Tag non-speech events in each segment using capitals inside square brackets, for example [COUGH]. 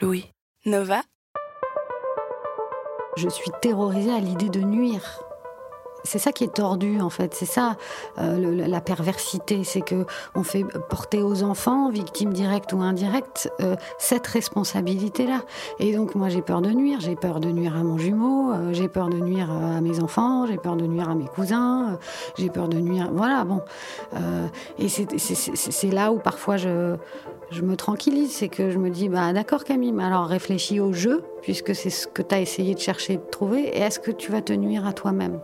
Louis. Nova Je suis terrorisée à l'idée de nuire. C'est ça qui est tordu en fait, c'est ça euh, la perversité, c'est que on fait porter aux enfants, victimes directes ou indirectes, euh, cette responsabilité-là. Et donc moi j'ai peur de nuire, j'ai peur de nuire à mon jumeau, euh, j'ai peur de nuire à mes enfants, j'ai peur de nuire à mes cousins, j'ai peur de nuire, voilà bon. Et c'est- là où parfois je me tranquillise, c'est que je me dis, bah d'accord Camille, mais alors réfléchis au jeu, puisque c'est ce que tu as essayé de chercher de trouver, et est-ce que tu vas te nuire à toi-même?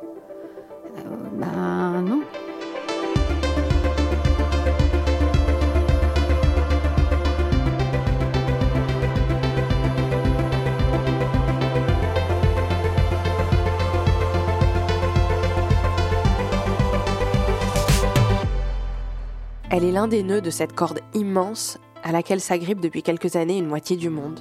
Ben non. Elle est l'un des nœuds de cette corde immense à laquelle s'agrippe depuis quelques années une moitié du monde.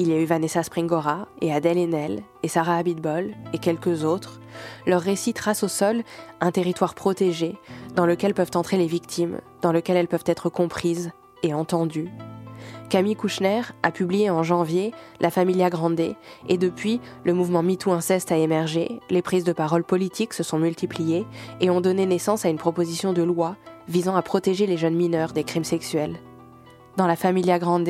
Il y a eu Vanessa Springora et Adèle Haenel et Sarah Abitbol et quelques autres. Leurs récits tracent au sol un territoire protégé dans lequel peuvent entrer les victimes, dans lequel elles peuvent être comprises et entendues. Camille Kouchner a publié en janvier La Familia Grande et depuis, le mouvement MeToo Inceste a émergé, les prises de parole politiques se sont multipliées et ont donné naissance à une proposition de loi visant à protéger les jeunes mineurs des crimes sexuels. Dans La Familia Grande,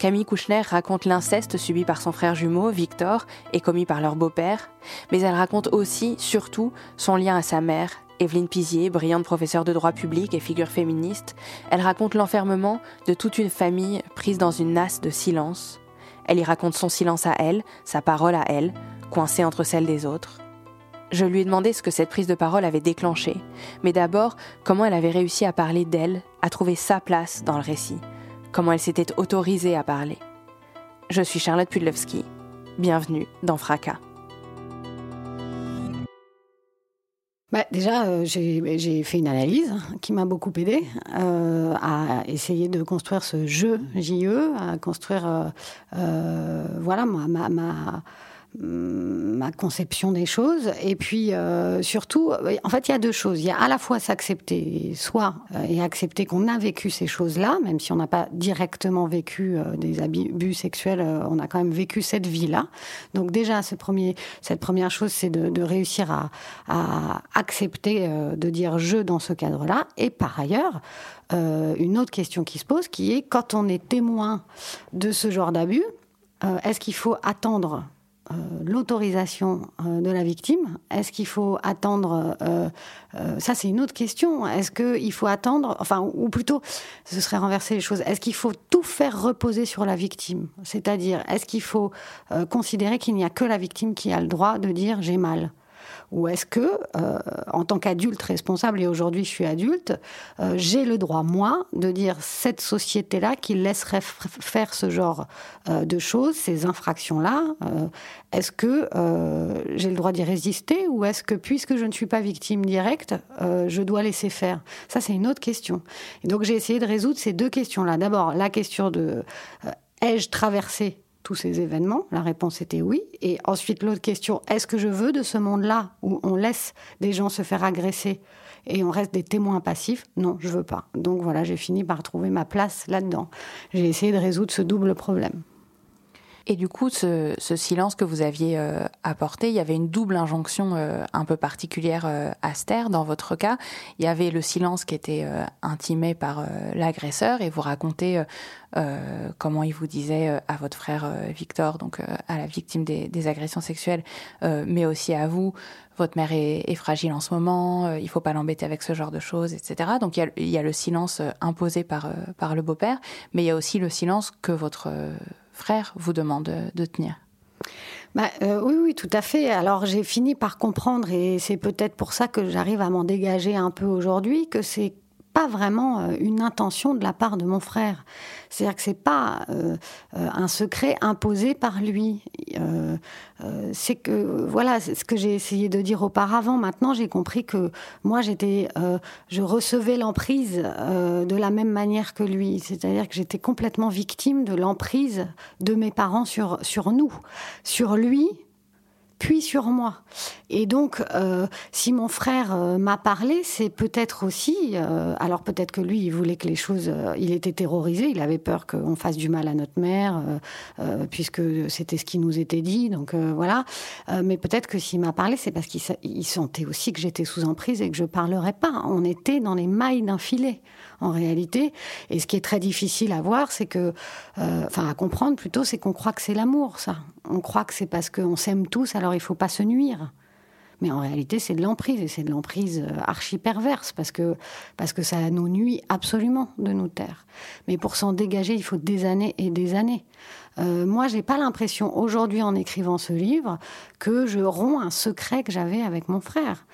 Camille Kouchner raconte l'inceste subi par son frère jumeau, Victor, et commis par leur beau-père, mais elle raconte aussi, surtout, son lien à sa mère, Evelyne Pizier, brillante professeure de droit public et figure féministe. Elle raconte l'enfermement de toute une famille prise dans une nasse de silence. Elle y raconte son silence à elle, sa parole à elle, coincée entre celle des autres. Je lui ai demandé ce que cette prise de parole avait déclenché, mais d'abord comment elle avait réussi à parler d'elle, à trouver sa place dans le récit, comment elle s'était autorisée à parler. Je suis Charlotte Pudlowski. Bienvenue dans Fracas. Bah, déjà, euh, j'ai fait une analyse qui m'a beaucoup aidé euh, à essayer de construire ce jeu JE, à construire euh, voilà ma, ma conception des choses. Et puis euh, surtout, en fait, il y a deux choses. Il y a à la fois s'accepter, soit euh, et accepter qu'on a vécu ces choses-là, même si on n'a pas directement vécu euh, des abus sexuels, euh, on a quand même vécu cette vie-là. Donc déjà, cette première chose, c'est de, réussir à, accepter euh, de dire je dans ce cadre-là. Et par ailleurs, euh, une autre question qui se pose, qui est quand on est témoin de ce genre d'abus, euh, est-ce qu'il faut attendre euh, l'autorisation euh, de la victime Est-ce qu'il faut attendre euh, Ça, c'est une autre question. Est-ce qu'il faut attendre Enfin, ou plutôt, ce serait renverser les choses. Est-ce qu'il faut tout faire reposer sur la victime? C'est-à-dire, est-ce qu'il faut considérer qu'il n'y a que la victime qui a le droit de dire j'ai mal? Ou est-ce que, euh, en tant qu'adulte responsable, et aujourd'hui je suis adulte, euh, j'ai le droit, moi, de dire cette société-là qui laisserait faire ce genre euh, de choses, ces infractions-là, est-ce que j'ai le droit d'y résister ou est-ce que, puisque je ne suis pas victime directe, je dois laisser faire? Ça, c'est une autre question. Donc j'ai essayé de résoudre ces deux questions-là. D'abord, la question de ai-je traversé tous ces événements La réponse était oui. Et ensuite, l'autre question, est-ce que je veux de ce monde-là où on laisse des gens se faire agresser et on reste des témoins passifs? Non, je veux pas. Donc voilà, j'ai fini par trouver ma place là-dedans. J'ai essayé de résoudre ce double problème. Et du coup, ce, ce silence que vous aviez euh, apporté, il y avait une double injonction euh, un peu particulière euh, à taire. Dans votre cas, il y avait le silence qui était intimé par l'agresseur et vous racontez comment il vous disait à votre frère Victor, donc à la victime des, agressions sexuelles, mais aussi à vous. Votre mère est, fragile en ce moment, il faut pas l'embêter avec ce genre de choses, etc. Donc il y a, le silence imposé par le beau-père, mais il y a aussi le silence que votre euh, frère vous demande de tenir. Bah, euh, oui, oui, tout à fait. Alors j'ai fini par comprendre, et c'est peut-être pour ça que j'arrive à m'en dégager un peu aujourd'hui, que c'est pas vraiment une intention de la part de mon frère. C'est-à-dire que c'est pas un secret imposé par lui. c'est que voilà, ce que j'ai essayé de dire auparavant. Maintenant, j'ai compris que moi, j'étais, je recevais l'emprise de la même manière que lui. C'est-à-dire que j'étais complètement victime de l'emprise de mes parents sur sur nous, sur lui puis sur moi. Et donc, euh, si mon frère euh, m'a parlé, c'est peut-être aussi, euh, alors peut-être que lui, il voulait que les choses, il était terrorisé, il avait peur qu'on fasse du mal à notre mère, puisque c'était ce qui nous était dit, donc voilà. mais peut-être que s'il m'a parlé, c'est parce qu'il sentait aussi que j'étais sous emprise et que je parlerais pas. On était dans les mailles d'un filet en réalité. Et ce qui est très difficile à voir, c'est que, enfin à comprendre plutôt, c'est qu'on croit que c'est l'amour, ça. On croit que c'est parce qu'on s'aime tous, alors il faut pas se nuire. Mais en réalité, c'est de l'emprise, et c'est de l'emprise euh, archi perverse, parce que, parce que ça nous nuit absolument de nous taire. Mais pour s'en dégager, il faut des années et des années. Euh, moi, j'ai pas l'impression aujourd'hui, en écrivant ce livre, que je romps un secret que j'avais avec mon frère.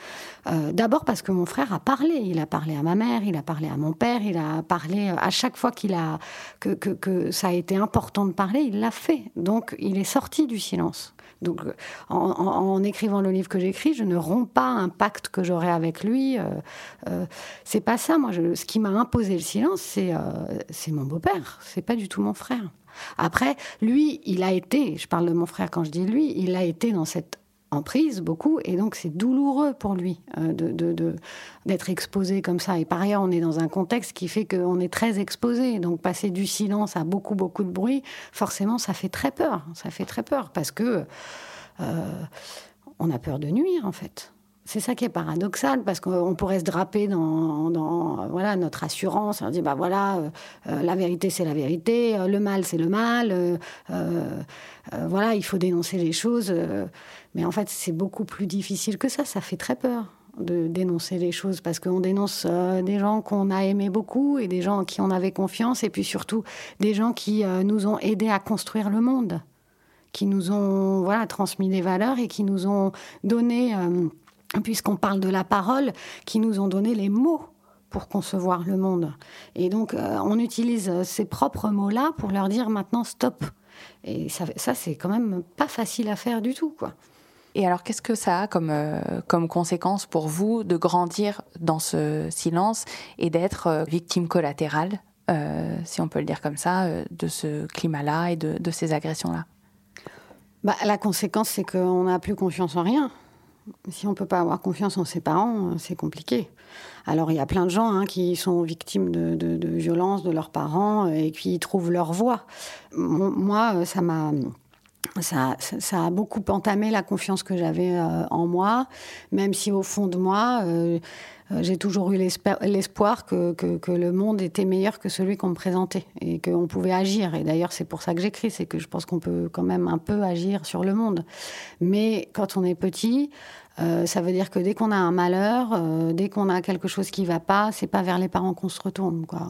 Euh, d'abord parce que mon frère a parlé. Il a parlé à ma mère, il a parlé à mon père, il a parlé à chaque fois qu'il a que, que, ça a été important de parler, il l'a fait. Donc, il est sorti du silence. Donc, en, écrivant le livre que j'écris, je ne romps pas un pacte que j'aurai avec lui. Euh, euh, c'est pas ça. Moi, ce qui m'a imposé le silence, c'est c'est mon beau-père. C'est pas du tout mon frère. Après, lui, il a été. Je parle de mon frère quand je dis lui. Il a été dans cette prise beaucoup, et donc c'est douloureux pour lui euh, de, d'être exposé comme ça. Et par ailleurs, on est dans un contexte qui fait qu'on est très exposé, donc passer du silence à beaucoup, beaucoup de bruit, forcément, ça fait très peur. Ça fait très peur, parce que euh, on a peur de nuire, en fait. C'est ça qui est paradoxal parce qu'on pourrait se draper dans, notre assurance. On dit bah voilà, euh, la vérité c'est la vérité, le mal c'est le mal. voilà, il faut dénoncer les choses. Mais en fait, c'est beaucoup plus difficile que ça. Ça fait très peur de dénoncer les choses parce qu'on dénonce euh, des gens qu'on a aimés beaucoup et des gens en qui on avait confiance et puis surtout des gens qui euh, nous ont aidés à construire le monde, qui nous ont voilà transmis des valeurs et qui nous ont donné, euh, puisqu'on parle de la parole, qui nous ont donné les mots pour concevoir le monde. Et donc on utilise ces propres mots-là pour leur dire maintenant stop. Et ça, ça c'est quand même pas facile à faire du tout, quoi. Et alors, qu'est-ce que ça a comme, euh, comme conséquence pour vous de grandir dans ce silence et d'être euh, victime collatérale, euh, si on peut le dire comme ça, de ce climat-là et de, ces agressions-là? Bah, La conséquence, c'est qu'on n'a plus confiance en rien. Si on ne peut pas avoir confiance en ses parents, c'est compliqué. Alors il y a plein de gens hein, qui sont victimes de, de, violences de leurs parents et qui trouvent leur voie. Moi, ça m'a ça, ça, a beaucoup entamé la confiance que j'avais euh, en moi, même si au fond de moi, euh, euh, j'ai toujours eu l'espoir que, que, que, le monde était meilleur que celui qu'on me présentait et qu'on pouvait agir. Et d'ailleurs, c'est pour ça que j'écris, c'est que je pense qu'on peut quand même un peu agir sur le monde. Mais quand on est petit, euh, ça veut dire que dès qu'on a un malheur, euh, dès qu'on a quelque chose qui va pas, c'est pas vers les parents qu'on se retourne, quoi.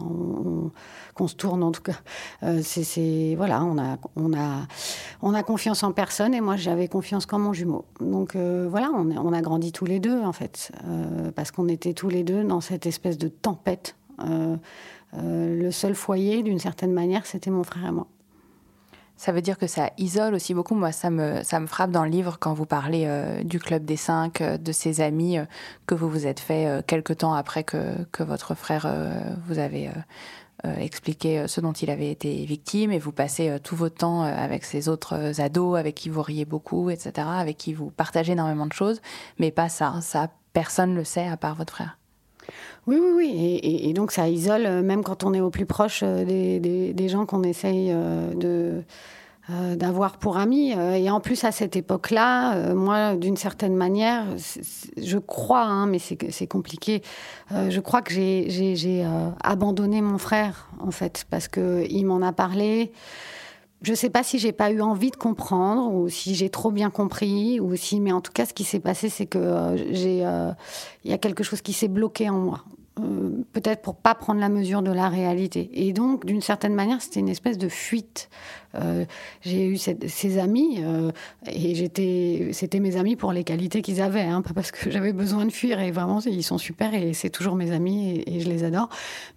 qu'on se tourne en tout cas. Euh, c'est voilà, on a on a on a confiance en personne et moi j'avais confiance qu'en mon jumeau. Donc voilà, on, on, a grandi tous les deux en fait, parce qu'on était tous les deux dans cette espèce de tempête. le seul foyer, d'une certaine manière, c'était mon frère et moi. Ça veut dire que ça isole aussi beaucoup. Moi, ça me, ça me frappe dans le livre quand vous parlez euh, du Club des Cinq, euh, de ses amis euh, que vous vous êtes fait quelque temps après que, que votre frère vous avait expliqué ce dont il avait été victime et vous passez tout votre temps avec ces autres ados avec qui vous riez beaucoup, etc., avec qui vous partagez énormément de choses, mais pas ça. Ça, personne ne le sait à part votre frère. Oui, oui, oui. Et, donc ça isole, euh, même quand on est au plus proche euh, des, gens qu'on essaye euh, de d'avoir pour amis. Et en plus, à cette époque-là, moi, d'une certaine manière, je crois, hein, mais c'est compliqué, je crois que j'ai abandonné mon frère, en fait, parce qu'il m'en a parlé. Je ne sais pas si j'ai pas eu envie de comprendre ou si j'ai trop bien compris ou si, mais en tout cas, ce qui s'est passé, c'est que j'ai, il y a quelque chose qui s'est bloqué en moi peut-être pour pas prendre la mesure de la réalité. Et donc, d'une certaine manière, c'était une espèce de fuite. Euh, j'ai eu ces amis euh, et j'étais, c'était mes amis pour les qualités qu'ils avaient, hein, pas parce que j'avais besoin de fuir. Et vraiment, ils sont super et c'est toujours mes amis et, je les adore.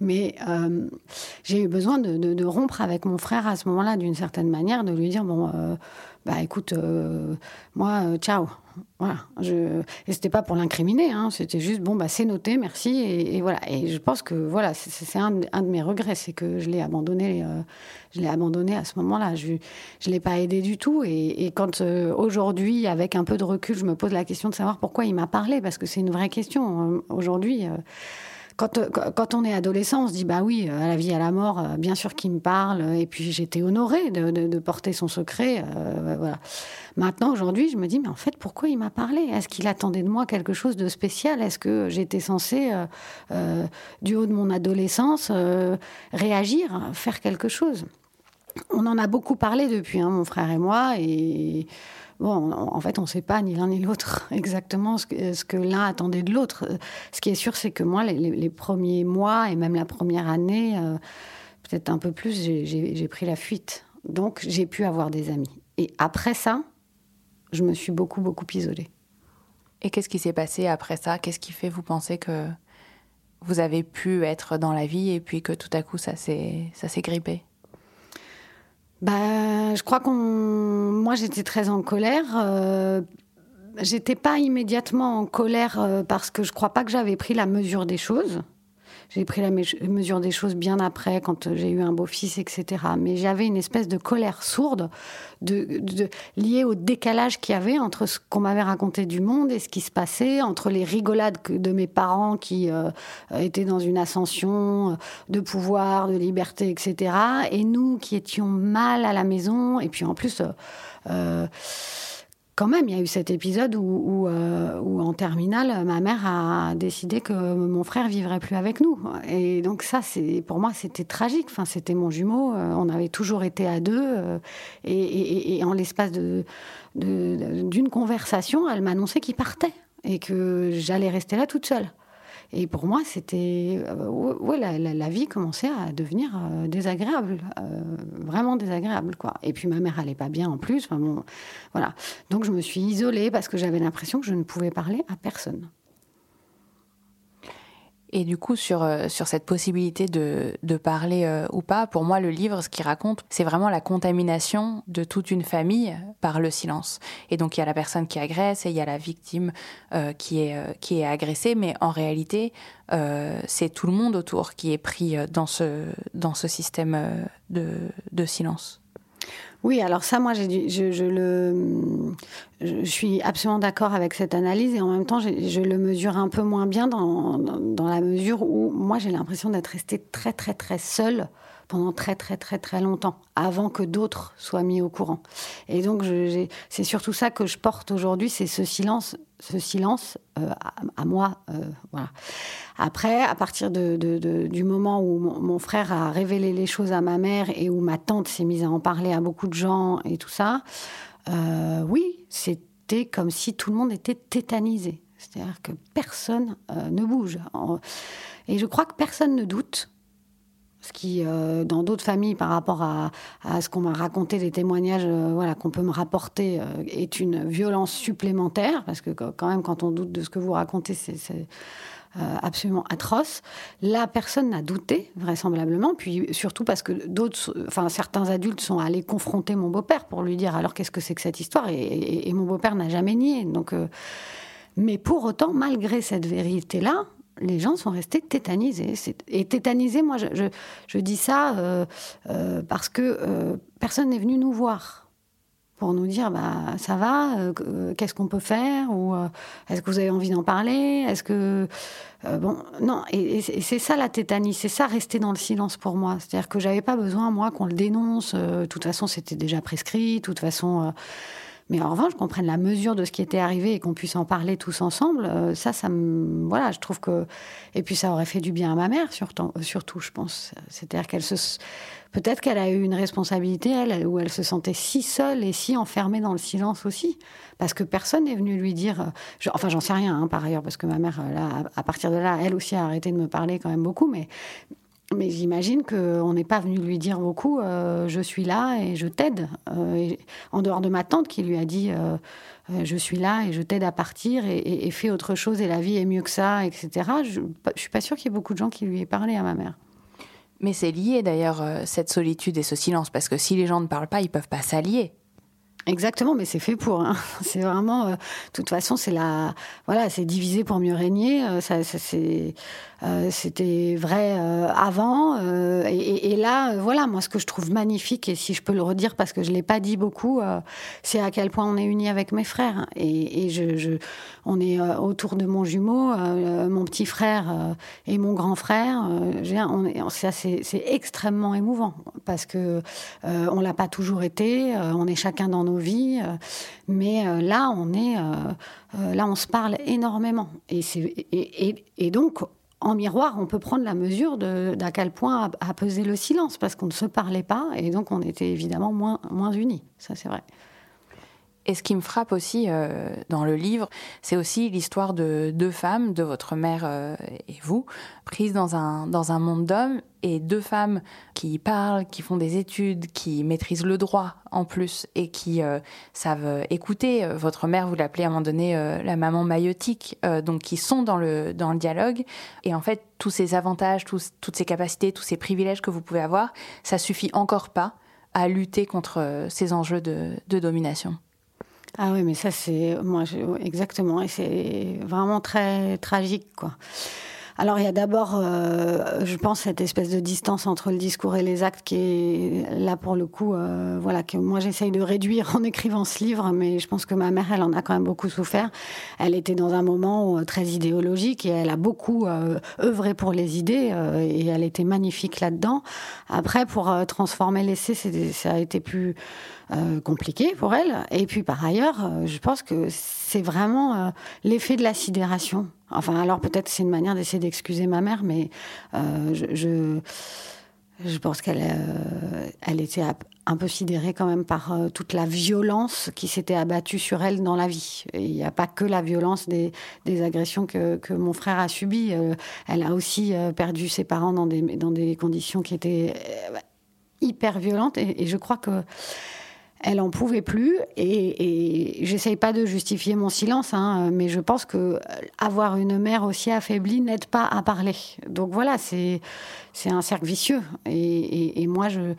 Mais euh, j'ai eu besoin de, de, rompre avec mon frère à ce moment-là, d'une certaine manière, de lui dire bon, bah écoute, moi, ciao. Voilà. Je... Et c'était pas pour l'incriminer, hein. c'était juste, bon, bah, c'est noté, merci. Et, voilà. Et je pense que voilà, c'est un, un, de mes regrets, c'est que je l'ai abandonné, euh, je l'ai abandonné à ce moment-là. Je ne l'ai pas aidé du tout. Et, quand euh, aujourd'hui, avec un peu de recul, je me pose la question de savoir pourquoi il m'a parlé, parce que c'est une vraie question. Hein. Aujourd'hui, euh, quand, quand, on est adolescent, on se dit bah oui, à la vie, à la mort, bien sûr qu'il me parle. Et puis j'étais honorée de, de, porter son secret. voilà. Maintenant, aujourd'hui, je me dis, mais en fait, pourquoi il m'a parlé? Est-ce qu'il attendait de moi quelque chose de spécial? Est-ce que j'étais censée, euh, euh, du haut de mon adolescence, euh, réagir, faire quelque chose? On en a beaucoup parlé depuis, hein, mon frère et moi, et bon, en fait, on ne sait pas ni l'un ni l'autre [LAUGHS] exactement ce que, l'un attendait de l'autre. Ce qui est sûr, c'est que moi, les, premiers mois et même la première année, peut-être un peu plus, j'ai pris la fuite. Donc, j'ai pu avoir des amis. Et après ça, je me suis beaucoup, beaucoup isolée. Et qu'est-ce qui s'est passé après ça? Qu'est-ce qui fait vous penser que vous avez pu être dans la vie et puis que tout à coup ça s'est grippé? Bah, je crois qu'on moi j'étais très en colère euh... j'étais pas immédiatement en colère euh, parce que je crois pas que j'avais pris la mesure des choses j'ai pris la mesure des choses bien après, quand j'ai eu un beau-fils, etc. Mais j'avais une espèce de colère sourde de, liée au décalage qu'il y avait entre ce qu'on m'avait raconté du monde et ce qui se passait, entre les rigolades de mes parents qui euh, étaient dans une ascension euh, de pouvoir, de liberté, etc. Et nous qui étions mal à la maison. Et puis en plus... Euh, quand même, il y a eu cet épisode où, euh, où, en terminale, ma mère a décidé que mon frère vivrait plus avec nous. Et donc ça, c'est pour moi, c'était tragique. Enfin, c'était mon jumeau. Euh, on avait toujours été à deux. Euh, et, en l'espace d'une conversation, elle m'annonçait qu'il partait et que j'allais rester là toute seule. Et pour moi, c'était. Euh, la, vie commençait à devenir euh, désagréable, euh, vraiment désagréable, quoi. Et puis ma mère allait pas bien en plus. Voilà. Donc je me suis isolée parce que j'avais l'impression que je ne pouvais parler à personne. Et du coup, sur, euh, sur cette possibilité de, de parler euh, ou pas, pour moi, le livre, ce qu'il raconte, c'est vraiment la contamination de toute une famille par le silence. Et donc, il y a la personne qui agresse et il y a la victime euh, qui, est, qui est agressée, mais en réalité, c'est tout le monde autour qui est pris dans ce, dans ce système de, de silence. Oui, alors ça, moi, je, suis absolument d'accord avec cette analyse et en même temps, je, le mesure un peu moins bien dans, dans, la mesure où moi, j'ai l'impression d'être restée très, très, très seule pendant très très très très longtemps, avant que d'autres soient mis au courant. Et donc c'est surtout ça que je porte aujourd'hui, c'est ce silence, ce silence euh, à, moi, euh. Après, à partir du moment où mon, frère a révélé les choses à ma mère et où ma tante s'est mise à en parler à beaucoup de gens et tout ça, euh, oui, c'était comme si tout le monde était tétanisé. C'est-à-dire que personne ne bouge. Et je crois que personne ne doute ce qui, euh, dans d'autres familles, par rapport à, ce qu'on m'a raconté, des témoignages euh, voilà, qu'on peut me rapporter, euh, est une violence supplémentaire, parce que quand même, quand on doute de ce que vous racontez, c'est absolument atroce. Là, personne n'a douté, vraisemblablement, puis surtout parce que d'autres, enfin, certains adultes sont allés confronter mon beau-père pour lui dire alors qu'est-ce que c'est que cette histoire, et, et mon beau-père n'a jamais nié. Donc, mais pour autant, malgré cette vérité-là, les gens sont restés tétanisés. Et tétanisés, moi, je, dis ça euh, euh, parce que euh, personne n'est venu nous voir pour nous dire bah ça va, qu'est-ce qu'on peut faire ou est-ce que vous avez envie d'en parler, est-ce que bon non et, c'est ça la tétanie, c'est ça rester dans le silence pour moi, c'est-à-dire que j'avais pas besoin moi qu'on le dénonce, de toute façon c'était déjà prescrit, de toute façon Mais en revanche, qu'on prenne la mesure de ce qui était arrivé et qu'on puisse en parler tous ensemble, euh, ça, ça me. Voilà, je trouve que. Et puis ça aurait fait du bien à ma mère, surtout, surtout je pense. C'est-à-dire qu'elle se. Peut-être qu'elle a eu une responsabilité, elle, où elle se sentait si seule et si enfermée dans le silence aussi. Parce que personne n'est venu lui dire. Euh, enfin, j'en sais rien, hein, par ailleurs, parce que ma mère, là, à partir de là, elle aussi a arrêté de me parler quand même beaucoup. Mais mais j'imagine qu'on n'est pas venu lui dire beaucoup euh, je suis là et je t'aide. Euh, en dehors de ma tante qui lui a dit euh, je suis là et je t'aide à partir et, fais autre chose et la vie est mieux que ça, etc. Je ne suis pas sûre qu'il y ait beaucoup de gens qui lui aient parlé à ma mère. Mais c'est lié d'ailleurs, cette solitude et ce silence, parce que si les gens ne parlent pas, ils peuvent pas s'allier. Exactement, mais c'est fait pour. Hein. [LAUGHS] C'est vraiment, de toute façon, c'est la, voilà, c'est divisé pour mieux régner. ça c'est, euh, c'était vrai euh, avant. Euh, et, là, voilà, moi, ce que je trouve magnifique, et si je peux le redire parce que je l'ai pas dit beaucoup, c'est à quel point on est unis avec mes frères. Et, et on est autour de mon jumeau, mon petit frère et mon grand frère. ça, c'est extrêmement émouvant parce que on l'a pas toujours été. on est chacun dans nos vies, mais là, on est, là, on se parle énormément. Et, et, et donc, en miroir, on peut prendre la mesure d'à quel point a, pesé le silence, parce qu'on ne se parlait pas, et donc on était évidemment moins, moins unis. Ça, c'est vrai. Et ce qui me frappe aussi euh, dans le livre, c'est aussi l'histoire de deux femmes, de votre mère euh, et vous, prises dans un, dans un monde d'hommes, et deux femmes qui parlent, qui font des études, qui maîtrisent le droit en plus, et qui euh, savent écouter. Votre mère, vous l'appelez à un moment donné la maman maïotique, donc qui sont dans le, dans le dialogue. Et en fait, tous ces avantages, tous, toutes ces capacités, tous ces privilèges que vous pouvez avoir, ça suffit encore pas à lutter contre ces enjeux de, de domination. Ah oui, mais ça, c'est. Moi, exactement. Et c'est vraiment très tragique, quoi. Alors il y a d'abord, euh, je pense, cette espèce de distance entre le discours et les actes qui est là pour le coup, euh, voilà, que moi j'essaye de réduire en écrivant ce livre, mais je pense que ma mère, elle en a quand même beaucoup souffert. Elle était dans un moment euh, très idéologique et elle a beaucoup œuvré pour les idées et elle était magnifique là-dedans. Après, pour transformer l'essai, ça a été plus compliqué pour elle. Et puis par ailleurs, je pense que c'est vraiment l'effet de la sidération. Enfin, alors peut-être c'est une manière d'essayer d'excuser ma mère, mais euh, je, je, pense qu'elle euh, elle était un peu sidérée quand même par euh, toute la violence qui s'était abattue sur elle dans la vie. il n'y a pas que la violence des, des agressions que, que, mon frère a subies. elle a aussi perdu ses parents dans des, dans des conditions qui étaient hyper violentes. Et je crois que elle en pouvait plus et, j'essaye pas de justifier mon silence, hein, mais je pense que avoir une mère aussi affaiblie n'aide pas à parler. Donc voilà, c'est c'est un cercle vicieux et, et moi je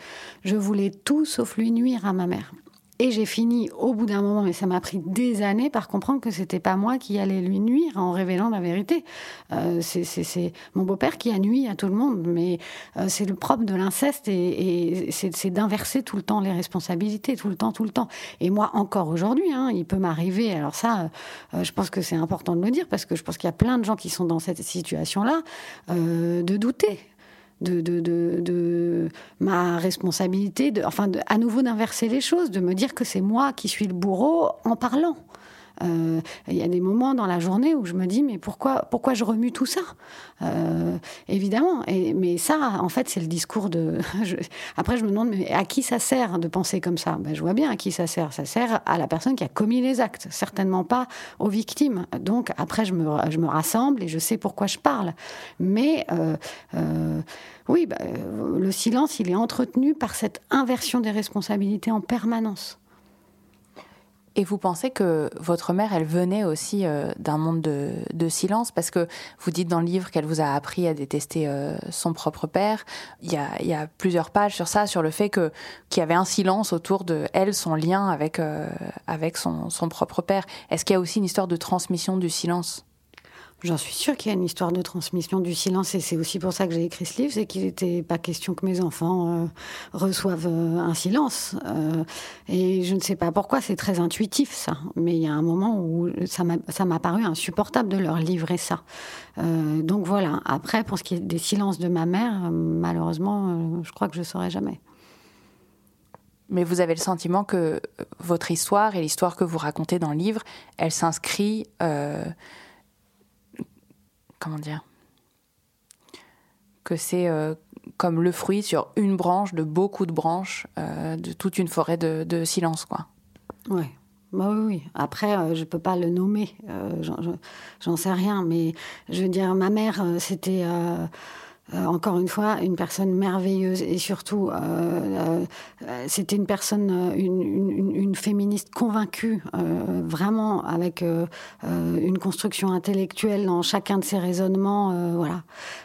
je voulais tout sauf lui nuire à ma mère. Et j'ai fini au bout d'un moment, mais ça m'a pris des années, par comprendre que c'était pas moi qui allais lui nuire en révélant la vérité. Euh, c'est mon beau-père qui a nuit à tout le monde, mais euh, c'est le propre de l'inceste et, et c'est d'inverser tout le temps les responsabilités, tout le temps, tout le temps. Et moi, encore aujourd'hui, hein, il peut m'arriver. Alors ça, euh, je pense que c'est important de le dire parce que je pense qu'il y a plein de gens qui sont dans cette situation-là, euh, de douter de, de, de, ma responsabilité, de, enfin, à nouveau d'inverser les choses, de me dire que c'est moi qui suis le bourreau en parlant. Euh, il y a des moments dans la journée où je me dis mais pourquoi pourquoi je remue tout ça? Euh, Évidemment. Mais ça, en fait, c'est le discours de. [LAUGHS] Après, je me demande mais à qui ça sert de penser comme ça? Ben, Je vois bien à qui ça sert. Ça sert à la personne qui a commis les actes, certainement pas aux victimes. Donc après, je me, je me rassemble et je sais pourquoi je parle. Mais euh, oui, ben, le silence, il est entretenu par cette inversion des responsabilités en permanence. Et vous pensez que votre mère, elle venait aussi euh, d'un monde de, silence parce que vous dites dans le livre qu'elle vous a appris à détester euh, son propre père. Il y, a, plusieurs pages sur ça, sur le fait qu'il y avait un silence autour de elle, son lien avec euh, avec son, son propre père. Est-ce qu'il y a aussi une histoire de transmission du silence? J'en suis sûre qu'il y a une histoire de transmission du silence et c'est aussi pour ça que j'ai écrit ce livre, c'est qu'il n'était pas question que mes enfants euh, reçoivent euh, un silence. Euh, et je ne sais pas pourquoi, c'est très intuitif ça. Mais il y a un moment où ça m'a paru insupportable de leur livrer ça. donc voilà, après, pour ce qui est des silences de ma mère, malheureusement, je crois que je ne saurais jamais. mais vous avez le sentiment que votre histoire et l'histoire que vous racontez dans le livre, elle s'inscrit, comment dire, que c'est comme le fruit sur une branche de beaucoup de branches de toute une forêt de, silence, quoi. Ouais. Bah oui, oui. Après, euh, je ne peux pas le nommer, euh, j'en sais rien. Mais je veux dire, ma mère, euh, encore une fois une personne merveilleuse et surtout, c'était une personne, une, féministe convaincue, vraiment avec une construction intellectuelle dans chacun de ses raisonnements. voilà.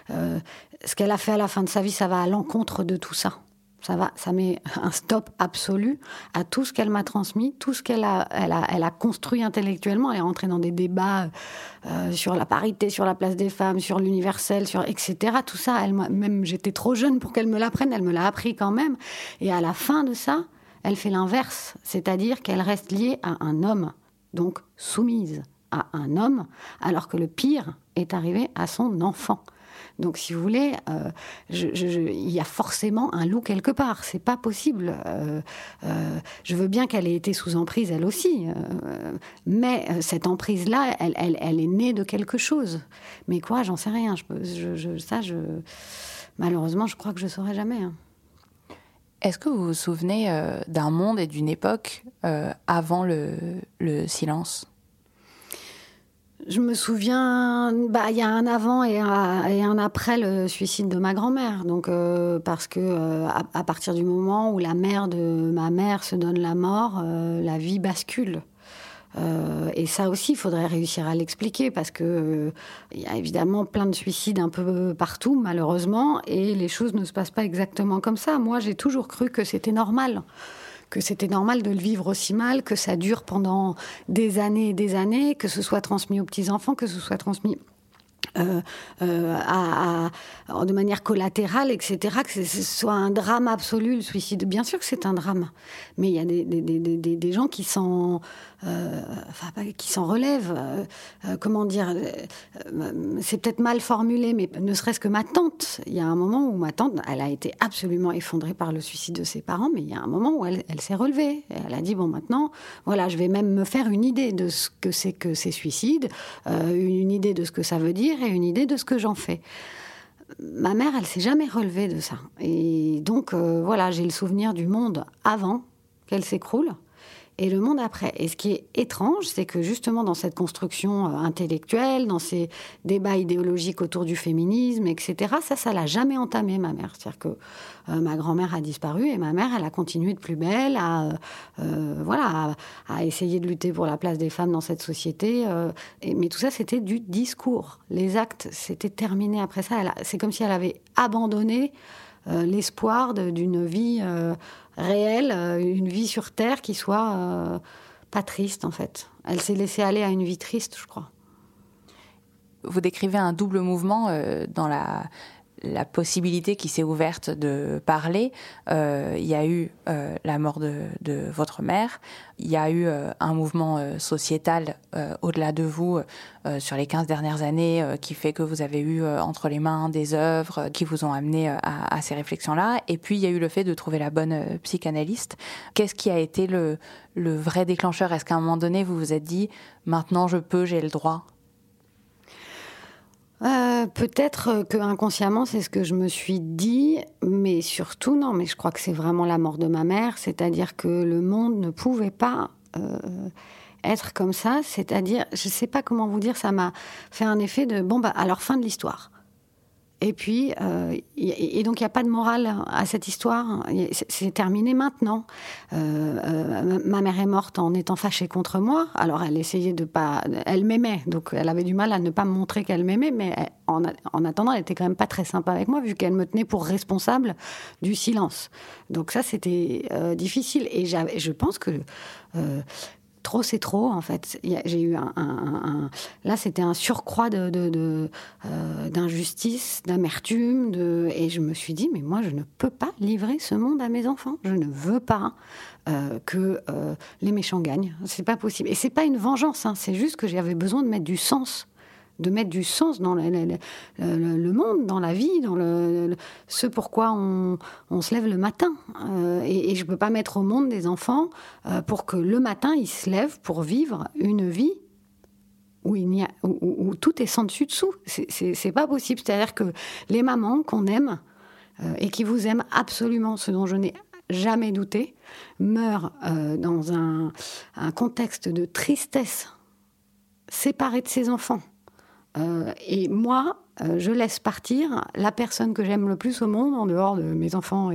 ce qu'elle a fait à la fin de sa vie, ça va à l'encontre de tout ça. Ça va, ça met un stop absolu à tout ce qu'elle m'a transmis, tout ce qu'elle a, elle a, construit intellectuellement. Elle est rentrée dans des débats euh, sur la parité, sur la place des femmes, sur l'universel, sur etc. Tout ça, elle même j'étais trop jeune pour qu'elle me l'apprenne, elle me l'a appris quand même. Et à la fin de ça, elle fait l'inverse, c'est-à-dire qu'elle reste liée à un homme, donc soumise à un homme, alors que le pire est arrivé à son enfant. Donc, si vous voulez, euh, il y a forcément un loup quelque part. C'est pas possible. Euh, euh, je veux bien qu'elle ait été sous emprise, elle aussi. mais cette emprise-là, elle, est née de quelque chose. Mais quoi, j'en sais rien. Je, ça, malheureusement, je crois que je saurais jamais. Hein. Est-ce que vous vous souvenez d'un monde et d'une époque avant le silence? Je me souviens, bah, il y a un avant et un, après le suicide de ma grand-mère. Euh, parce que euh, à, partir du moment où la mère de ma mère se donne la mort, euh, la vie bascule. et ça aussi, il faudrait réussir à l'expliquer parce que il y a évidemment plein de suicides un peu partout, malheureusement, et les choses ne se passent pas exactement comme ça. Moi, j'ai toujours cru que c'était normal que c'était normal de le vivre aussi mal, que ça dure pendant des années et des années, que ce soit transmis aux petits-enfants, que ce soit transmis euh, euh, de manière collatérale, etc., que ce soit un drame absolu, le suicide. Bien sûr que c'est un drame, mais il y a des, des, des, des gens qui s'en euh, qui s'en relèvent. comment dire C'est peut-être mal formulé, mais ne serait-ce que ma tante. Il y a un moment où ma tante, elle a été absolument effondrée par le suicide de ses parents, mais il y a un moment où elle, elle s'est relevée. elle a dit bon, maintenant, voilà, je vais même me faire une idée de ce que c'est que ces suicides, une idée de ce que ça veut dire une idée de ce que j'en fais. Ma mère, elle s'est jamais relevée de ça. Et donc, euh, voilà, j'ai le souvenir du monde avant qu'elle s'écroule et le monde après. Et ce qui est étrange, c'est que justement dans cette construction euh, intellectuelle, dans ces débats idéologiques autour du féminisme, etc., ça, ça l'a jamais entamé, ma mère. C'est-à-dire que euh, ma grand-mère a disparu et ma mère, elle a continué de plus belle à, euh, voilà, à, essayer de lutter pour la place des femmes dans cette société. mais tout ça, c'était du discours. Les actes, c'était terminé après ça. C'est comme si elle avait abandonné l'espoir d'une vie réelle, euh, une vie sur Terre qui soit euh, pas triste en fait. Elle s'est laissée aller à une vie triste, je crois. Vous décrivez un double mouvement euh, dans la, la possibilité qui s'est ouverte de parler. Euh, il y a eu euh, la mort de, votre mère, il y a eu euh, un mouvement sociétal au-delà de vous sur les 15 dernières années qui fait que vous avez eu entre les mains des œuvres qui vous ont amené à, à, ces réflexions-là. Et puis il y a eu le fait de trouver la bonne psychanalyste. Qu'est-ce qui a été le, le vrai déclencheur? Est-ce qu'à un moment donné vous vous êtes dit maintenant je peux, j'ai le droit euh, peut-être que inconsciemment, c'est ce que je me suis dit, mais surtout non. Mais je crois que c'est vraiment la mort de ma mère, c'est-à-dire que le monde ne pouvait pas euh, être comme ça. C'est-à-dire, je ne sais pas comment vous dire, ça m'a fait un effet de bon bah alors fin de l'histoire. Et puis, euh, et donc il n'y a pas de morale à cette histoire. C'est terminé maintenant. Euh, euh, ma mère est morte en étant fâchée contre moi. Alors elle essayait de pas, elle m'aimait, donc elle avait du mal à ne pas me montrer qu'elle m'aimait, mais en, en, attendant, elle était quand même pas très sympa avec moi vu qu'elle me tenait pour responsable du silence. Donc ça, c'était difficile. Et je pense que trop c'est trop en fait. Là c'était un surcroît euh, d'injustice, d'amertume, et je me suis dit mais moi je ne peux pas livrer ce monde à mes enfants. Je ne veux pas euh, que euh, les méchants gagnent. C'est pas possible. Et c'est pas une vengeance. Hein. c'est juste que j'avais besoin de mettre du sens de mettre du sens dans le, monde, dans la vie, dans le, ce pourquoi on, se lève le matin. Euh, et, je ne peux pas mettre au monde des enfants euh, pour que le matin, ils se lèvent pour vivre une vie où, il y a, où, tout est sans dessus dessous. C'est pas possible. C'est-à-dire que les mamans qu'on aime euh, et qui vous aiment absolument, ce dont je n'ai jamais douté, meurent dans un, un contexte de tristesse séparée de ses enfants euh, et moi, euh, je laisse partir la personne que j'aime le plus au monde, en dehors de mes enfants.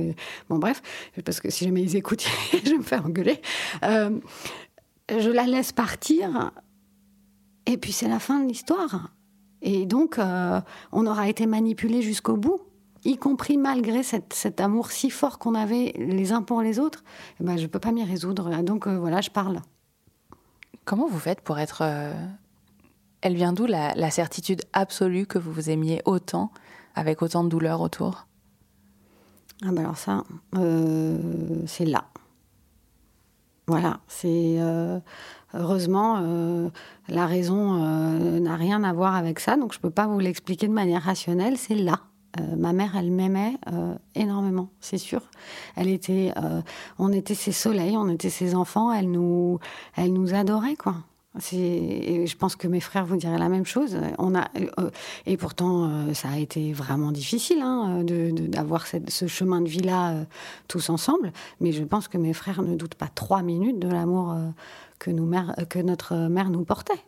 Bon, bref, parce que si jamais ils écoutent, [LAUGHS] je me faire engueuler. Euh, je la laisse partir, et puis c'est la fin de l'histoire. Et donc, on aura été manipulés jusqu'au bout, y compris malgré cet amour si fort qu'on avait les uns pour les autres. Et eh ben, je ne peux pas m'y résoudre. Donc, voilà, je parle. Comment vous faites pour être elle vient d'où la, certitude absolue que vous vous aimiez autant, avec autant de douleur autour? Ah ben alors ça, euh, c'est là. Voilà, c'est euh, heureusement euh, la raison n'a rien à voir avec ça, donc je peux pas vous l'expliquer de manière rationnelle. C'est là. ma mère, elle m'aimait énormément, c'est sûr. Elle était, on était ses soleils, on était ses enfants. Elle nous, elle nous adorait, quoi. Je pense que mes frères vous diraient la même chose. On a, euh, et pourtant, euh, ça a été vraiment difficile hein, d'avoir ce chemin de vie-là euh, tous ensemble. Mais je pense que mes frères ne doutent pas trois minutes de l'amour mère, que notre mère nous portait.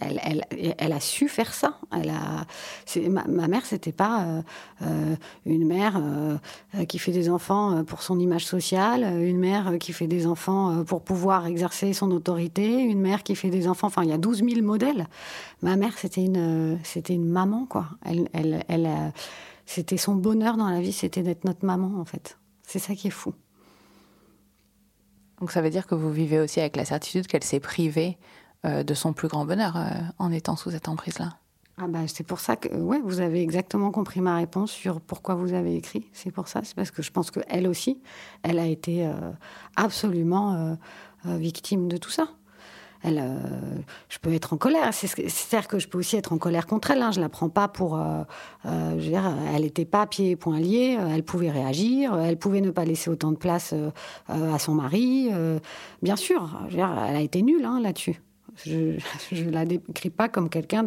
Elle, a su faire ça. Ma, ma, mère, c'était pas euh, euh, une mère euh, qui fait des enfants pour son image sociale, une mère qui fait des enfants pour pouvoir exercer son autorité, une mère qui fait des enfants. Enfin, il y a 12 000 modèles. Ma mère, c'était une, maman, quoi. C'était son bonheur dans la vie, c'était d'être notre maman, en fait. C'est ça qui est fou. Donc ça veut dire que vous vivez aussi avec la certitude qu'elle s'est privée euh, de son plus grand bonheur euh, en étant sous cette emprise-là. Ah bah, c'est pour ça que ouais, vous avez exactement compris ma réponse sur pourquoi vous avez écrit. C'est pour ça, c'est parce que je pense qu'elle aussi, elle a été euh, absolument victime de tout ça. Euh, je peux être en colère. C'est-à-dire que je peux aussi être en colère contre elle. Hein. Je la prends pas pour. Euh, euh, elle n'était pas pieds et poings liés. Elle pouvait réagir. Elle pouvait ne pas laisser autant de place à son mari. bien sûr, elle a été nulle hein, là-dessus. Je [LAUGHS] ne la décris pas comme quelqu'un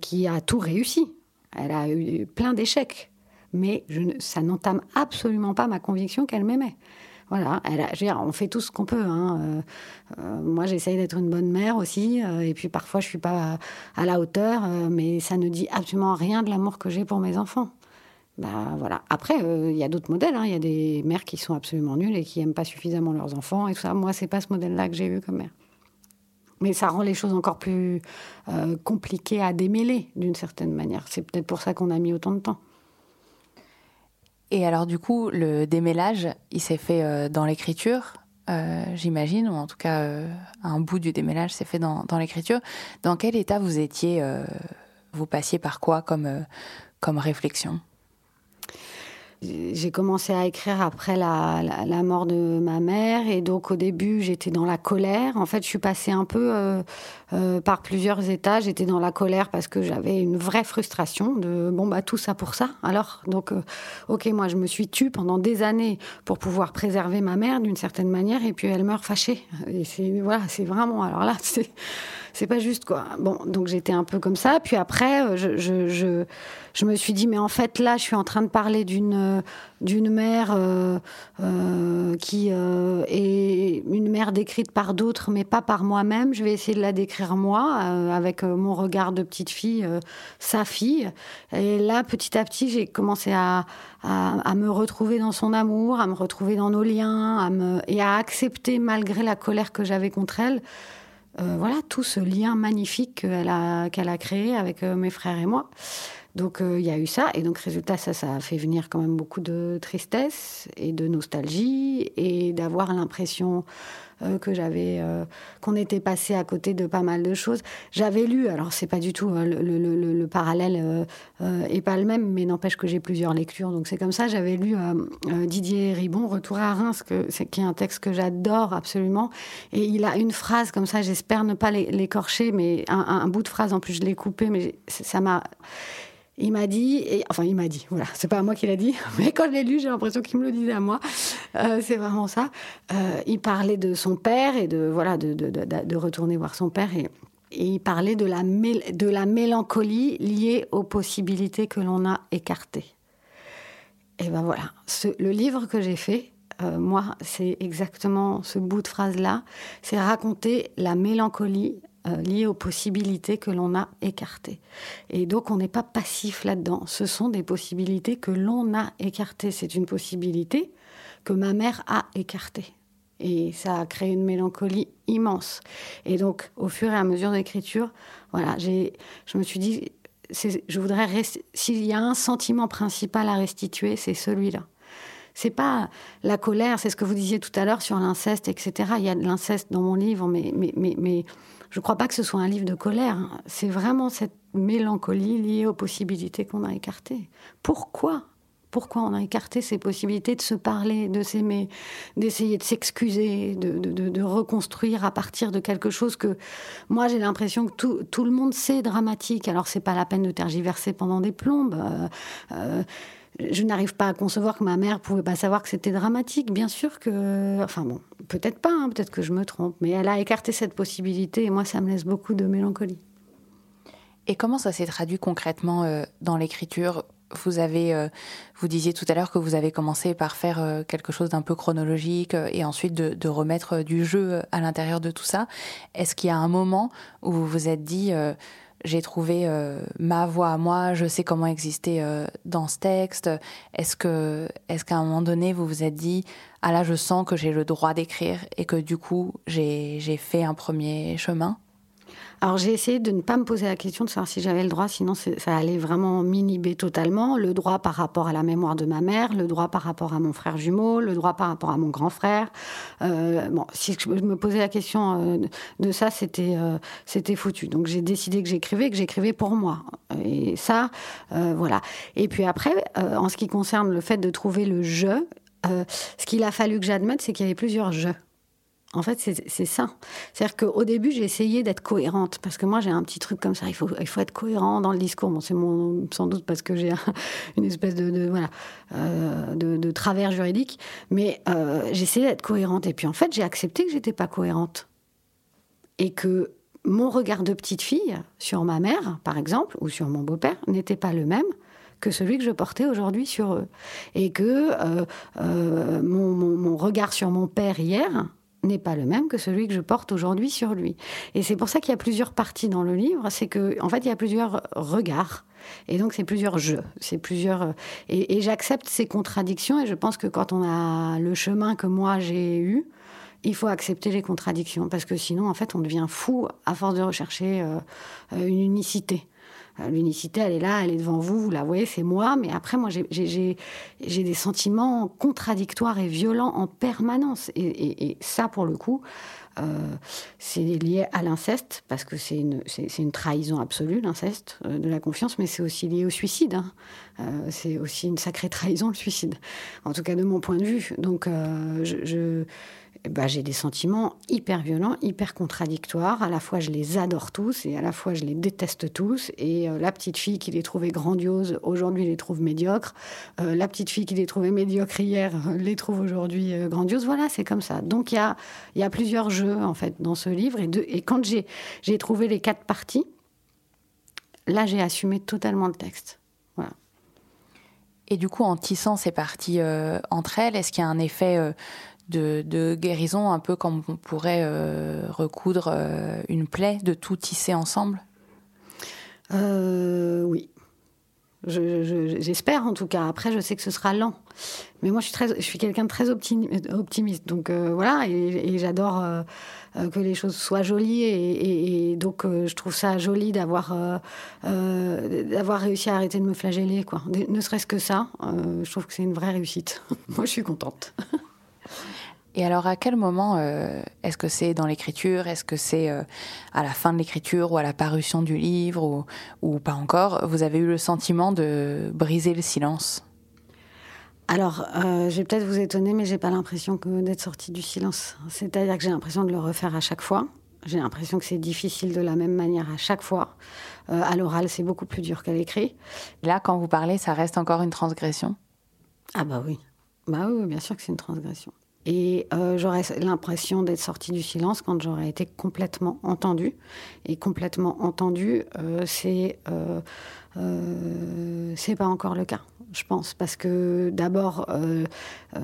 qui a tout réussi. Elle a eu plein d'échecs. Mais ça n'entame absolument pas ma conviction qu'elle m'aimait. Voilà, on fait tout ce qu'on peut. Hein. Euh, euh, moi, j'essaye d'être une bonne mère aussi, euh, et puis parfois, je suis pas à, la hauteur, mais ça ne dit absolument rien de l'amour que j'ai pour mes enfants. Bah, voilà. Après, il y a d'autres modèles. Hein. Il y a des mères qui sont absolument nulles et qui aiment pas suffisamment leurs enfants et tout ça. Moi, c'est pas ce modèle-là que j'ai eu comme mère. Mais ça rend les choses encore plus compliquées à démêler d'une certaine manière. C'est peut-être pour ça qu'on a mis autant de temps. Et alors du coup, le démêlage, il s'est fait euh, dans l'écriture, euh, j'imagine, ou en tout cas euh, un bout du démêlage s'est fait dans, l'écriture. Dans quel état vous étiez Vous passiez par quoi comme, comme réflexion? J'ai commencé à écrire après la, la, mort de ma mère et donc au début j'étais dans la colère. En fait, je suis passée un peu euh, euh, par plusieurs états. J'étais dans la colère parce que j'avais une vraie frustration de bon bah tout ça pour ça. Alors donc euh, ok moi je me suis tue pendant des années pour pouvoir préserver ma mère d'une certaine manière et puis elle meurt fâchée. Et voilà c'est vraiment alors là [LAUGHS] c'est c'est pas juste quoi. Bon, donc j'étais un peu comme ça. Puis après, euh, je, je, je, je, me suis dit, mais en fait là, je suis en train de parler d'une euh, d'une mère euh, euh, qui euh, est une mère décrite par d'autres, mais pas par moi-même. Je vais essayer de la décrire moi, avec mon regard de petite fille, sa fille. Et là, petit à petit, j'ai commencé à, à, à, me retrouver dans son amour, à me retrouver dans nos liens, à me, et à accepter, malgré la colère que j'avais contre elle, euh, voilà tout ce lien magnifique qu'elle a, qu'elle a créé avec euh, mes frères et moi. Donc il y a eu ça, et donc résultat, ça, ça a fait venir quand même beaucoup de tristesse et de nostalgie, et d'avoir l'impression euh, que j'avais, euh, qu'on était passé à côté de pas mal de choses. J'avais lu, alors c'est pas du tout euh, le, parallèle est pas le même, mais n'empêche que j'ai plusieurs lectures, donc c'est comme ça. J'avais lu Didier Ribon, Retour à Reims, qui est un texte que j'adore absolument, et il a une phrase comme ça. J'espère ne pas l'écorcher, mais un, un, bout de phrase en plus je l'ai coupé, mais ça m'a il m'a dit, enfin il m'a dit, voilà, c'est pas à moi qu'il a dit, [LAUGHS] mais quand je l'ai lu, j'ai l'impression qu'il me le disait à moi. Euh, c'est vraiment ça. Euh, il parlait de son père et de voilà de, de, de, retourner voir son père et, il parlait de la, de la mélancolie liée aux possibilités que l'on a écartées. Et ben voilà, le livre que j'ai fait, euh, moi, c'est exactement ce bout de phrase-là, c'est raconter la mélancolie euh, liées aux possibilités que l'on a écartées. Et donc on n'est pas passif là-dedans. Ce sont des possibilités que l'on a écartées. C'est une possibilité que ma mère a écartée. Et ça a créé une mélancolie immense. Et donc, au fur et à mesure d'écriture, voilà, je me suis dit, je voudrais, s'il y a un sentiment principal à restituer, c'est celui-là. C'est pas la colère, c'est ce que vous disiez tout à l'heure sur l'inceste, etc. Il y a de l'inceste dans mon livre, mais, mais je ne crois pas que ce soit un livre de colère. C'est vraiment cette mélancolie liée aux possibilités qu'on a écartées. Pourquoi? Pourquoi on a écarté ces possibilités de se parler, de s'aimer, d'essayer de s'excuser, de, reconstruire à partir de quelque chose que moi j'ai l'impression que tout, le monde sait dramatique. Alors c'est pas la peine de tergiverser pendant des plombes. Euh, euh, je n'arrive pas à concevoir que ma mère pouvait pas savoir que c'était dramatique. Bien sûr que, enfin bon, peut-être pas, hein, peut-être que je me trompe, mais elle a écarté cette possibilité et moi ça me laisse beaucoup de mélancolie. Et comment ça s'est traduit concrètement euh, dans l'écriture? Vous avez, euh, vous disiez tout à l'heure que vous avez commencé par faire euh, quelque chose d'un peu chronologique et ensuite de, de, remettre du jeu à l'intérieur de tout ça. Est-ce qu'il y a un moment où vous vous êtes dit j'ai trouvé euh, ma voix à moi, je sais comment exister euh, dans ce texte. Est-ce que, est-ce qu'à un moment donné, vous vous êtes dit, ah là, je sens que j'ai le droit d'écrire et que du coup, j'ai, j'ai fait un premier chemin? Alors j'ai essayé de ne pas me poser la question de savoir si j'avais le droit, sinon ça allait vraiment m'inhiber totalement. Le droit par rapport à la mémoire de ma mère, le droit par rapport à mon frère jumeau, le droit par rapport à mon grand frère. Euh, bon, si je me posais la question euh, de ça, c'était euh, c'était foutu. Donc j'ai décidé que j'écrivais, que j'écrivais pour moi. Et ça, voilà. Et puis après, en ce qui concerne le fait de trouver le je, ce qu'il a fallu que j'admette, c'est qu'il y avait plusieurs je. En fait, c'est ça. C'est-à-dire qu'au début, j'ai essayé d'être cohérente, parce que moi, j'ai un petit truc comme ça, il faut, être cohérent dans le discours. Bon, c'est sans doute parce que j'ai [LAUGHS] une espèce euh, de, travers juridique, mais euh, j'ai essayé d'être cohérente. Et puis, en fait, j'ai accepté que j'étais pas cohérente. Et que mon regard de petite fille sur ma mère, par exemple, ou sur mon beau-père, n'était pas le même que celui que je portais aujourd'hui sur eux. Et que euh, mon regard sur mon père hier n'est pas le même que celui que je porte aujourd'hui sur lui. Et c'est pour ça qu'il y a plusieurs parties dans le livre, c'est que en fait il y a plusieurs regards. Et donc c'est plusieurs jeux, c'est plusieurs et, j'accepte ces contradictions et je pense que quand on a le chemin que moi j'ai eu, il faut accepter les contradictions parce que sinon en fait on devient fou à force de rechercher euh, une unicité. Euh, l'unicité, elle est là, elle est devant vous, vous la voyez, c'est moi. Mais après, moi, j'ai des sentiments contradictoires et violents en permanence. Et, ça, pour le coup, euh, c'est lié à l'inceste, parce que c'est une, une, trahison absolue, l'inceste, euh, de la confiance, mais c'est aussi lié au suicide. Hein. c'est aussi une sacrée trahison, le suicide. En tout cas, de mon point de vue. Donc, je bah, j'ai des sentiments hyper violents, hyper contradictoires. À la fois, je les adore tous et à la fois, je les déteste tous. Et euh, la petite fille qui les trouvait grandioses, aujourd'hui, les trouve médiocres. Euh, la petite fille qui les trouvait médiocres hier, les trouve aujourd'hui euh, grandioses. Voilà, c'est comme ça. Donc, il y a, y a plusieurs jeux, en fait, dans ce livre. Et, et quand j'ai trouvé les quatre parties, là, j'ai assumé totalement le texte. Voilà. Et du coup, en tissant ces parties entre elles, est-ce qu'il y a un effet de, guérison, un peu comme on pourrait euh, recoudre euh, une plaie, de tout tisser ensemble? Euh, Oui. J'espère en tout cas. Après, je sais que ce sera lent. Mais moi, je suis, suis quelqu'un de très optimiste. Donc voilà, et, j'adore que les choses soient jolies. Et, donc, je trouve ça joli d'avoir d'avoir réussi à arrêter de me flageller. Quoi. Ne serait-ce que ça, je trouve que c'est une vraie réussite. [LAUGHS] moi, je suis contente. [LAUGHS] Et alors, à quel moment euh, est-ce que c'est dans l'écriture? Est-ce que c'est euh, à la fin de l'écriture ou à la parution du livre ou, pas encore? Vous avez eu le sentiment de briser le silence? Alors, euh, je vais peut-être vous étonner, mais j'ai pas l'impression d'être sortie du silence. C'est-à-dire que j'ai l'impression de le refaire à chaque fois. J'ai l'impression que c'est difficile de la même manière à chaque fois. à l'oral, c'est beaucoup plus dur qu'à l'écrit. Là, quand vous parlez, ça reste encore une transgression? Ah bah oui. Bah oui, bien sûr que c'est une transgression. Et euh, j'aurais l'impression d'être sortie du silence quand j'aurais été complètement entendue. Et complètement entendue, euh, c'est euh, c'est pas encore le cas je pense, parce que d'abord, euh, euh,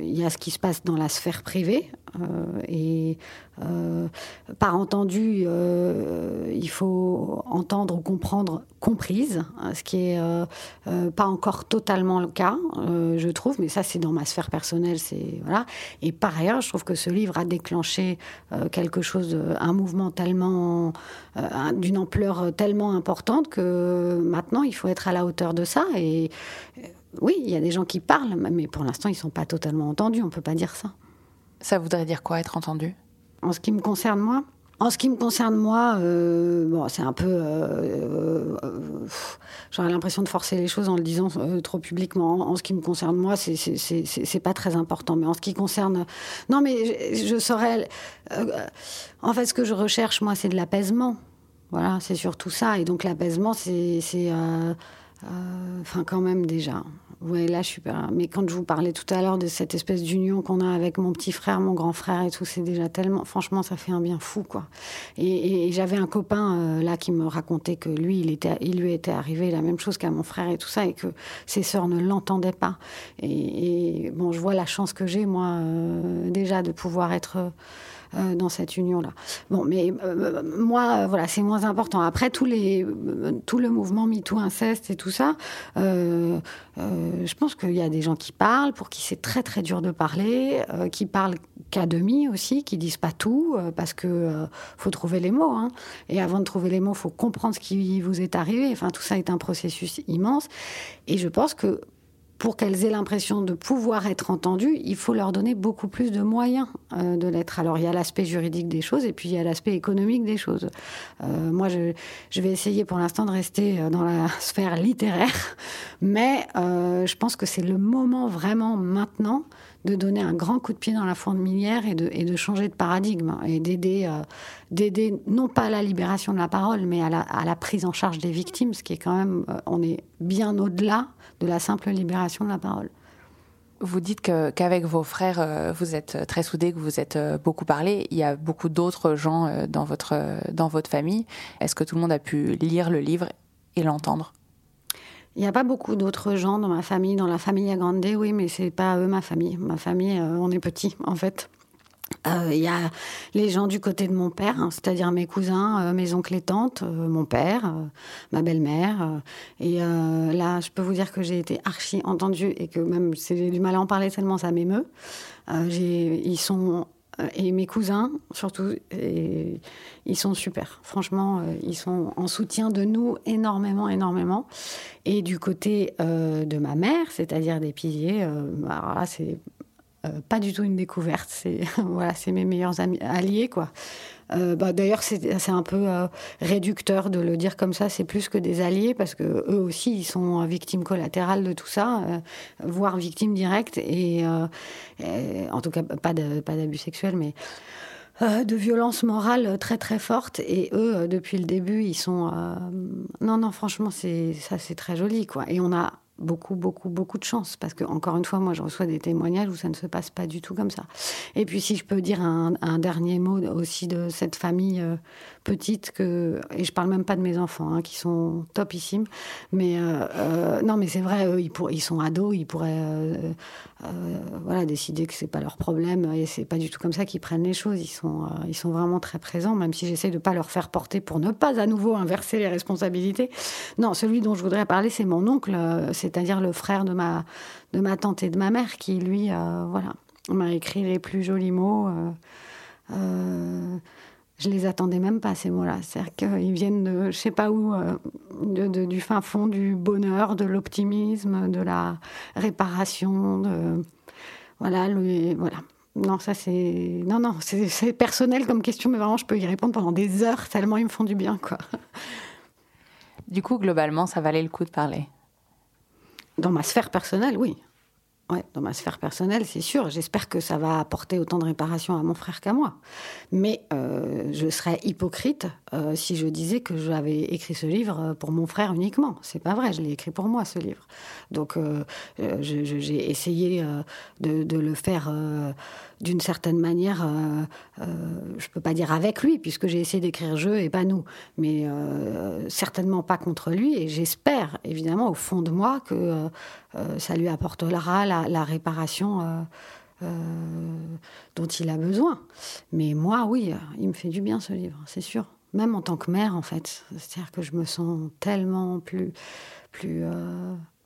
il y a ce qui se passe dans la sphère privée, euh, et par entendu, il faut entendre ou comprendre comprise, hein, ce qui est pas encore totalement le cas, je trouve, mais ça c'est dans ma sphère personnelle, voilà. Et par ailleurs, je trouve que ce livre a déclenché quelque chose, un mouvement tellement d'une ampleur tellement importante que maintenant il faut être à la hauteur de ça et oui, il y a des gens qui parlent, mais pour l'instant, ils ne sont pas totalement entendus. On ne peut pas dire ça. Ça voudrait dire quoi, être entendu? En ce qui me concerne, moi en ce qui me concerne moi, euh, bon, c'est un peu, euh, euh, j'aurais l'impression de forcer les choses en le disant trop publiquement. En, ce qui me concerne moi, c'est pas très important. Mais en ce qui concerne, non, mais je, je saurais. en fait, ce que je recherche moi, c'est de l'apaisement. Voilà, c'est surtout ça. Et donc l'apaisement, c'est enfin, quand même déjà. Ouais, là, je suis. Mais quand je vous parlais tout à l'heure de cette espèce d'union qu'on a avec mon petit frère, mon grand frère et tout, c'est déjà tellement. Franchement, ça fait un bien fou, quoi. Et, j'avais un copain euh, là qui me racontait que lui, il, était, lui était arrivé la même chose qu'à mon frère et tout ça, et que ses sœurs ne l'entendaient pas. Et, bon, je vois la chance que j'ai, moi, euh, déjà, de pouvoir être euh, dans cette union-là. Bon, mais euh, moi, voilà, c'est moins important. Après, tout le mouvement MeToo, inceste et tout ça, euh, je pense qu'il y a des gens qui parlent, pour qui c'est très très dur de parler, qui parlent qu'à demi aussi, qui disent pas tout, parce que faut trouver les mots. Hein. Et avant de trouver les mots, faut comprendre ce qui vous est arrivé. Enfin, tout ça est un processus immense. Et je pense que pour qu'elles aient l'impression de pouvoir être entendues, il faut leur donner beaucoup plus de moyens euh, de l'être. Alors il y a l'aspect juridique des choses et puis il y a l'aspect économique des choses. Euh, moi, je, vais essayer pour l'instant de rester euh, dans la [LAUGHS] sphère littéraire, mais je pense que c'est le moment vraiment maintenant de donner un grand coup de pied dans la fourmilière et de, et de changer de paradigme et d'aider, d'aider non pas à la libération de la parole, mais à la, à la, prise en charge des victimes, ce qui est quand même, on est bien au-delà de la simple libération de la parole. Vous dites qu'avec vos frères, euh, vous êtes très soudés, que vous êtes euh, beaucoup parlé. Il y a beaucoup d'autres gens euh, dans votre, dans votre famille. Est-ce que tout le monde a pu lire le livre et l'entendre? Il n'y a pas beaucoup d'autres gens dans ma famille, dans la famille à Grande, oui, mais c'est pas eux ma famille. Ma famille, on est petit en fait. Euh, il y a les gens du côté de mon père, hein, c'est-à-dire mes cousins, euh, mes oncles et tantes, euh, mon père, ma belle-mère. et là, je peux vous dire que j'ai été archi entendue et que même j'ai du mal à en parler tellement ça m'émeut. ils sont et mes cousins surtout, ils sont super. Franchement, ils sont en soutien de nous énormément, énormément. Et du côté de ma mère, c'est-à-dire des piliers, là, c'est euh, pas du tout une découverte. C'est [LAUGHS] voilà, c'est mes meilleurs alliés quoi. Euh, bah, D'ailleurs, c'est un peu euh, réducteur de le dire comme ça. C'est plus que des alliés parce que eux aussi, ils sont victimes collatérales de tout ça, voire victimes directes et, en tout cas pas d'abus sexuels, mais de violences morales très très fortes. Et eux, depuis le début, ils sont non non franchement c'est ça c'est très joli quoi. Et on a beaucoup, beaucoup, beaucoup de chance. Parce que, encore une fois, moi, je reçois des témoignages où ça ne se passe pas du tout comme ça. Et puis, si je peux dire un, dernier mot aussi de cette famille euh, petite, que, et je parle même pas de mes enfants, hein, qui sont topissimes, mais euh, euh, non, mais c'est vrai, ils, pour, ils sont ados, ils pourraient voilà, décider que c'est pas leur problème, et c'est pas du tout comme ça qu'ils prennent les choses. Ils sont, ils sont vraiment très présents, même si j'essaie de pas leur faire porter pour ne pas à nouveau inverser les responsabilités. Non, celui dont je voudrais parler, c'est mon oncle, c'est c'est-à-dire le frère de ma, de ma tante et de ma mère, qui lui, euh, voilà, m'a écrit les plus jolis mots. Euh, euh, je les attendais même pas ces mots-là. C'est-à-dire qu'ils viennent de, je sais pas où, du fin fond du bonheur, de l'optimisme, de la réparation, de voilà, voilà. Non, ça c'est non non, c'est personnel comme question, mais vraiment je peux y répondre pendant des heures tellement ils me font du bien quoi. Du coup, globalement, ça valait le coup de parler? Dans ma sphère personnelle, oui. Dans ma sphère personnelle, c'est sûr. J'espère que ça va apporter autant de réparation à mon frère qu'à moi. Mais euh, je serais hypocrite euh, si je disais que j'avais écrit ce livre pour mon frère uniquement. C'est pas vrai. Je l'ai écrit pour moi ce livre. Donc, euh, j'ai essayé de, de, le faire d'une certaine manière, euh, euh, je peux pas dire avec lui, puisque j'ai essayé d'écrire je et pas nous, mais euh, certainement pas contre lui. Et j'espère, évidemment, au fond de moi, que ça lui apportera la, réparation. dont il a besoin. Mais moi, oui, il me fait du bien ce livre, c'est sûr. Même en tant que mère, en fait. C'est-à-dire que je me sens tellement plus. plus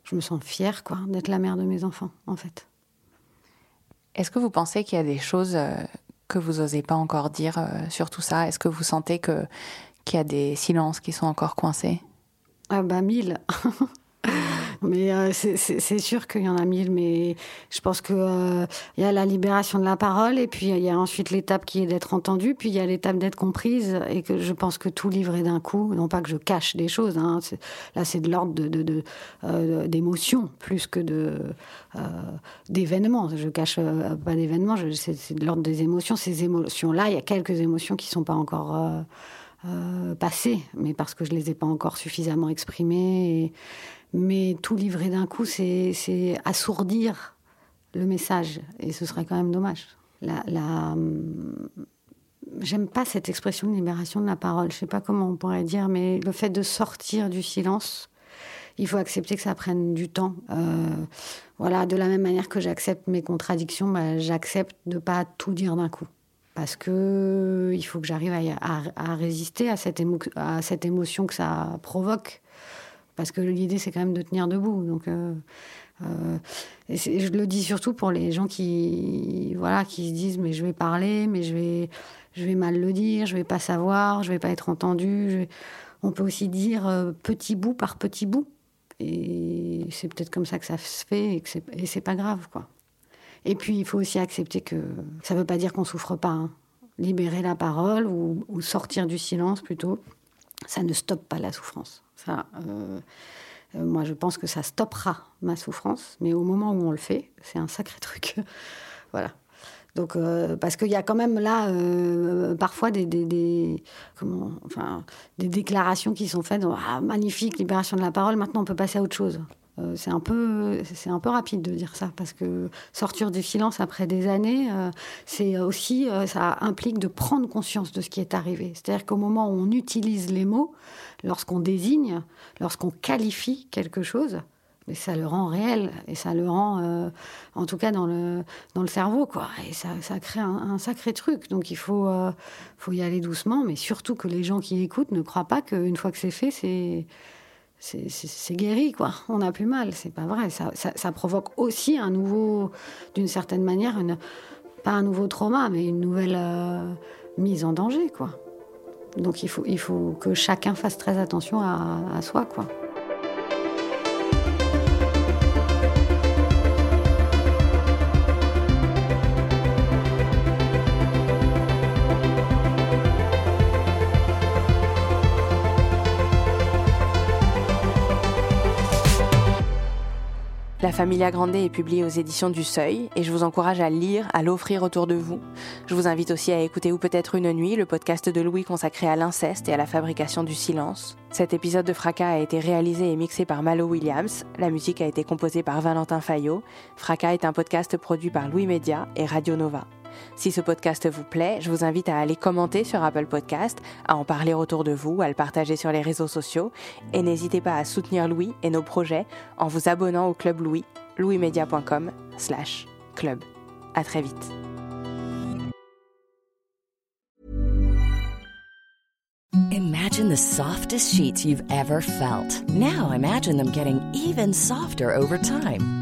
je me sens fière, quoi, d'être la mère de mes enfants, en fait. Est-ce que vous pensez qu'il y a des choses euh, que vous n'osez pas encore dire euh, sur tout ça? Est-ce que vous sentez que qu'il y a des silences qui sont encore coincés? Ah bah mille [LAUGHS] Mais euh, c'est sûr qu'il y en a mille, mais je pense qu'il euh, y a la libération de la parole, et puis il y a ensuite l'étape qui est d'être entendue, puis il y a l'étape d'être comprise, et que je pense que tout livrer d'un coup, non pas que je cache des choses, hein, là c'est de l'ordre euh, d'émotions, de, de, plus que de d'événements. Je cache pas d'événements, c'est de l'ordre des émotions. Ces émotions-là, il y a quelques émotions qui sont pas encore... passées, mais parce que je les ai pas encore suffisamment exprimées. Et, mais tout livrer d'un coup, c'est assourdir le message. Et ce serait quand même dommage. La. J'aime pas cette expression de libération de la parole. Je sais pas comment on pourrait dire, mais le fait de sortir du silence, il faut accepter que ça prenne du temps. Euh, voilà, de la même manière que j'accepte mes contradictions, bah, j'accepte de pas tout dire d'un coup. Parce que il faut que j'arrive à, résister à cette, émotion que ça provoque parce que l'idée c'est quand même de tenir debout. Donc, euh, euh, je le dis surtout pour les gens qui, voilà, qui se disent mais je vais parler, mais je vais, mal le dire, je vais pas savoir, je vais pas être entendu. On peut aussi dire euh, petit bout par petit bout. Et c'est peut-être comme ça que ça se fait et que c'est pas grave, quoi. Et puis il faut aussi accepter que ça veut pas dire qu'on souffre pas. Hein. Libérer la parole ou, ou sortir du silence plutôt, ça ne stoppe pas la souffrance. Ça, euh, euh, moi, je pense que ça stoppera ma souffrance, mais au moment où on le fait, c'est un sacré [LAUGHS] truc. voilà. Donc, euh, parce qu'il y a quand même là, parfois, des, des, comment, enfin, des déclarations qui sont faites. Ah, magnifique, libération de la parole, maintenant on peut passer à autre chose. Euh, c'est un peu c'est un peu rapide de dire ça parce que sortir du silence après des années euh, c'est aussi euh, ça implique de prendre conscience de ce qui est arrivé. C'est-à-dire qu'au moment où on utilise les mots lorsqu'on désigne lorsqu'on qualifie quelque chose mais ça le rend réel et ça le rend en tout cas dans le dans le cerveau quoi. Et ça, ça crée un, sacré truc. Donc il faut faut y aller doucement mais surtout que les gens qui écoutent ne croient pas qu'une fois que c'est fait c'est c'est guéri, quoi. On n'a plus mal, c'est pas vrai. Ça, provoque aussi un nouveau, d'une certaine manière, pas un nouveau trauma, mais une nouvelle euh, mise en danger, quoi. Donc il faut, il faut que chacun fasse très attention à, à soi, quoi. Familia Grande est publiée aux éditions du Seuil et je vous encourage à lire, à l'offrir autour de vous. Je vous invite aussi à écouter Ou peut-être une nuit, le podcast de Louis consacré à l'inceste et à la fabrication du silence. Cet épisode de Fracas a été réalisé et mixé par Malo Williams. La musique a été composée par Valentin Fayot. Fracas est un podcast produit par Louis Média et Radio Nova. Si ce podcast vous plaît, je vous invite à aller commenter sur Apple Podcast, à en parler autour de vous, à le partager sur les réseaux sociaux et n'hésitez pas à soutenir Louis et nos projets en vous abonnant au Club Louis, louismedia.com slash club. À très vite. Imagine the softest sheets you've ever felt. Now imagine them getting even softer over time.